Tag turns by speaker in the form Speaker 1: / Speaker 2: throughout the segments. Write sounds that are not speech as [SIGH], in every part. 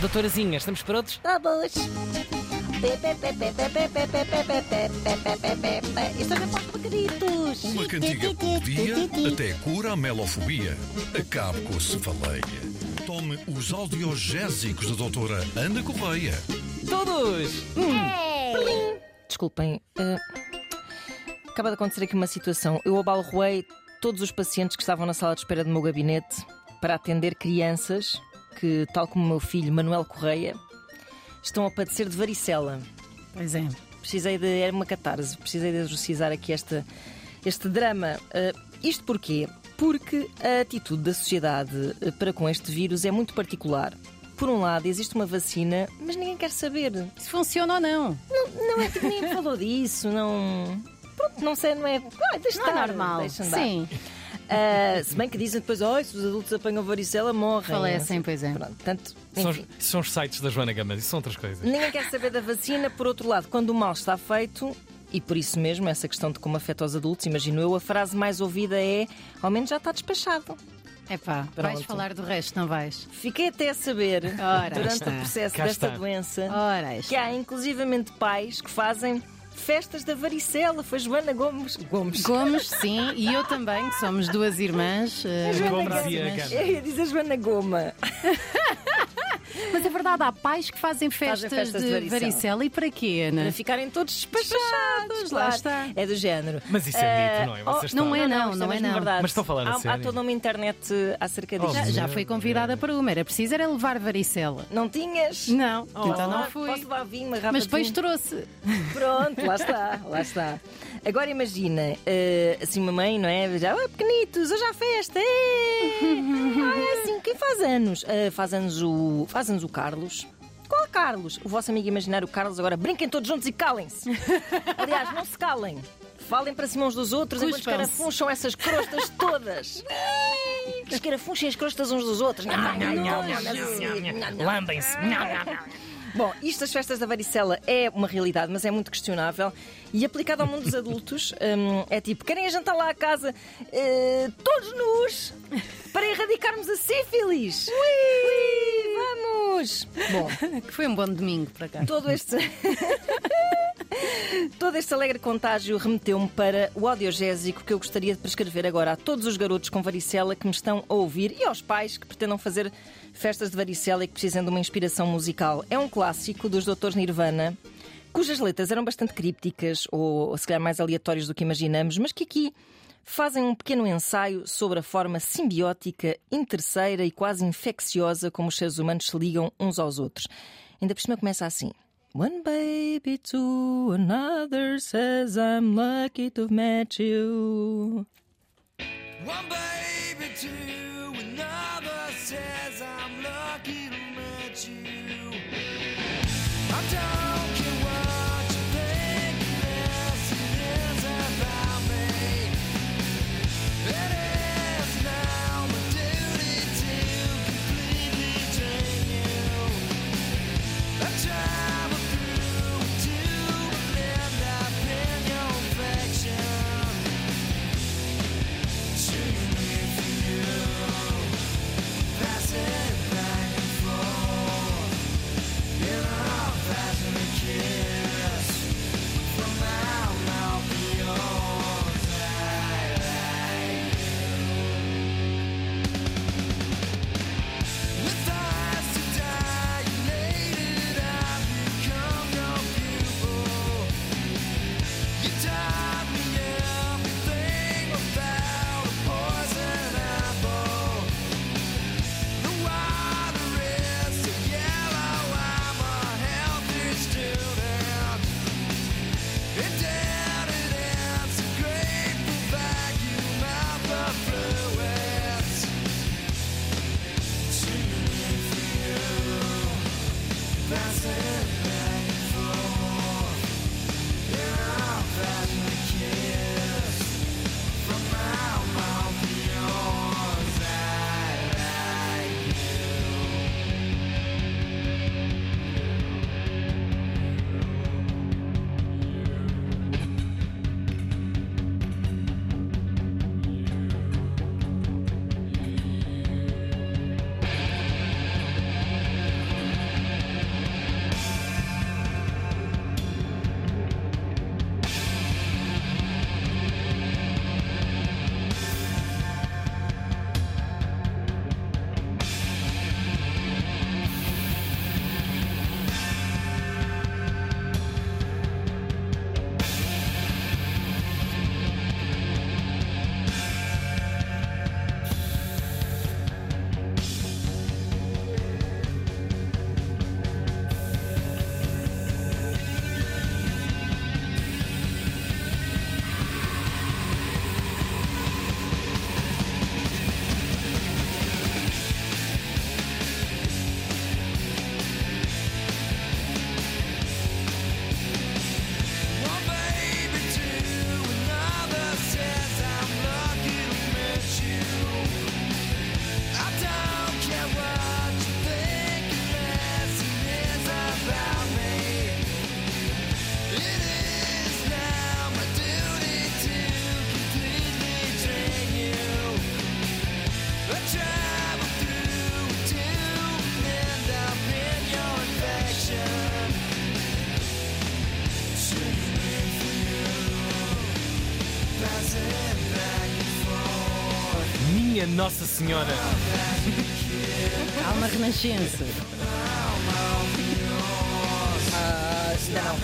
Speaker 1: Doutorazinha, estamos prontos?
Speaker 2: Vamos! Isto é para os pequenitos!
Speaker 3: Uma cantiga por dia até cura a melofobia. Acabe com a cefaleia. Tome os audiogésicos da doutora Ana Correia.
Speaker 1: Todos!
Speaker 2: Desculpem, eh, acaba de acontecer aqui uma situação. Eu abalroei todos os pacientes que estavam na sala de espera do meu gabinete para atender crianças que, tal como o meu filho Manuel Correia, estão a padecer de varicela.
Speaker 4: Pois é.
Speaker 2: Precisei de. Era uma catarse, precisei de exorcizar aqui esta, este drama. Eh, isto porquê? Porque a atitude da sociedade eh, para com este vírus é muito particular. Por um lado, existe uma vacina, mas ninguém quer saber.
Speaker 4: Se funciona ou não.
Speaker 2: Não, não é que ninguém falou disso, não. Pronto, não sei, não é. Ah, deixa
Speaker 4: Não é
Speaker 2: estar,
Speaker 4: normal.
Speaker 2: Deixa andar.
Speaker 4: Sim.
Speaker 2: Ah, se bem que dizem depois, oh, se os adultos apanham varicela, morrem.
Speaker 4: Falecem, pois é.
Speaker 2: Pronto, tanto,
Speaker 1: São, são os sites da Joana Gama, isso são outras coisas.
Speaker 2: ninguém quer saber da vacina. Por outro lado, quando o mal está feito, e por isso mesmo, essa questão de como afeta os adultos, imagino eu, a frase mais ouvida é: ao menos já está despachado.
Speaker 4: Epá, vais
Speaker 2: Pronto.
Speaker 4: falar do resto, não vais?
Speaker 2: Fiquei até a saber,
Speaker 4: Ora,
Speaker 2: durante
Speaker 4: está.
Speaker 2: o processo
Speaker 1: Cá
Speaker 2: desta
Speaker 1: está.
Speaker 2: doença,
Speaker 4: Ora,
Speaker 2: que há inclusivamente pais que fazem festas da varicela. Foi Joana Gomes. Gomes.
Speaker 4: Gomes, sim, e eu também, que somos duas irmãs. eh,
Speaker 1: Gomes e a. Gama.
Speaker 2: Eu ia dizer Joana Goma. [LAUGHS]
Speaker 4: Mas é verdade, há pais que fazem festas,
Speaker 2: festas de
Speaker 4: de,
Speaker 2: varicela.
Speaker 4: varicela. E para quê, Ana?
Speaker 2: Para ficarem todos despachados.
Speaker 4: Despachados, lá
Speaker 2: claro.
Speaker 4: está.
Speaker 2: É do género.
Speaker 1: Mas isso é mito, não é?
Speaker 2: oh,
Speaker 1: Vocês
Speaker 4: não é, não, não é,
Speaker 2: mesmo
Speaker 4: não.
Speaker 2: verdade.
Speaker 1: Mas estão a falar a
Speaker 2: há, há
Speaker 1: sério?
Speaker 2: toda uma internet eh, acerca disto.
Speaker 1: Oh,
Speaker 4: Já, já fui convidada para uma, era preciso era levar varicela.
Speaker 2: Não tinhas?
Speaker 4: Não,
Speaker 2: Oh,
Speaker 4: então não fui.
Speaker 2: Posso levar vinho, uma
Speaker 4: Mas
Speaker 2: de
Speaker 4: depois trouxe.
Speaker 2: Pronto, lá está, lá está. Agora imagina, eh, assim, mamãe, não é? Já, ah, pequenitos, hoje há festa! É, [LAUGHS] ah, é assim, quem faz anos? Ah, faz, anos o, faz anos o Carlos. Qual Carlos? O vosso amigo imaginário Carlos agora brinquem todos juntos e calem-se. [LAUGHS] Aliás, não se calem. Falem para cima uns dos outros enquanto escarafuncham essas crostas todas. [LAUGHS] Escarafunchem as crostas uns dos outros. Não, não, não, não, não, não.
Speaker 1: Lambem-se.
Speaker 2: Bom, isto das festas da varicela é uma realidade, mas é muito questionável. E aplicado ao mundo dos adultos, [LAUGHS] hum, é tipo: querem jantar lá a casa eh, todos nus para erradicarmos a sífilis? Ui, vamos! Bom, [LAUGHS]
Speaker 4: Que foi um bom domingo para cá.
Speaker 2: todo este. [LAUGHS] Todo este alegre contágio remeteu-me para o audiogésico que eu gostaria de prescrever agora a todos os garotos com varicela que me estão a ouvir e aos pais que pretendam fazer festas de varicela e que precisam de uma inspiração musical. É um clássico dos Doutores Nirvana, cujas letras eram bastante crípticas ou se calhar mais aleatórias do que imaginamos, mas que aqui fazem um pequeno ensaio sobre a forma simbiótica, interesseira e quase infecciosa como os seres humanos se ligam uns aos outros. Ainda por cima começa assim. One baby to another says I'm lucky to have met you.
Speaker 5: One baby to another says I'm lucky to meet you.
Speaker 1: Minha Nossa Senhora!
Speaker 4: Há uma renascença.
Speaker 2: Ah, não.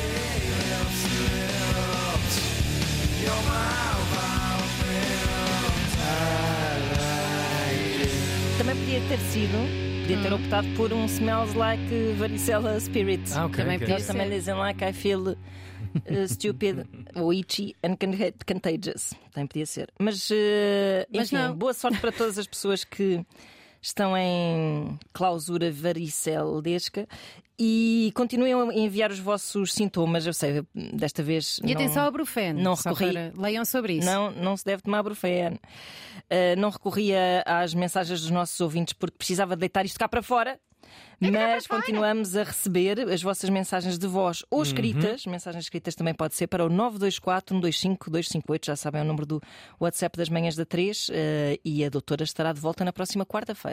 Speaker 2: Também podia ter sido, podia ter optado por um Smells Like Varicella Spirit.
Speaker 1: Ah, ok.
Speaker 4: Também
Speaker 1: ok.
Speaker 4: podia
Speaker 2: também dizem que I feel uh, stupid ou itchy and con- contagious. Também podia ser. Mas, uh,
Speaker 4: Mas
Speaker 2: enfim,
Speaker 4: não.
Speaker 2: boa sorte para todas as pessoas que estão em clausura varicelesca e continuem a enviar os vossos sintomas. Eu sei, desta vez.
Speaker 4: E
Speaker 2: não...
Speaker 4: atenção ao Brufeno.
Speaker 2: não recorri.
Speaker 4: para- Leiam sobre isso.
Speaker 2: Não, não se deve tomar Brufen. Uh, não recorria às mensagens dos nossos ouvintes porque precisava deitar isto cá para fora. Mas continuamos a receber as vossas mensagens de voz ou escritas. Mensagens escritas também pode ser para o 924 125 258. Já sabem é o número do WhatsApp das manhãs da 3. uh, e a doutora estará de volta na próxima quarta-feira.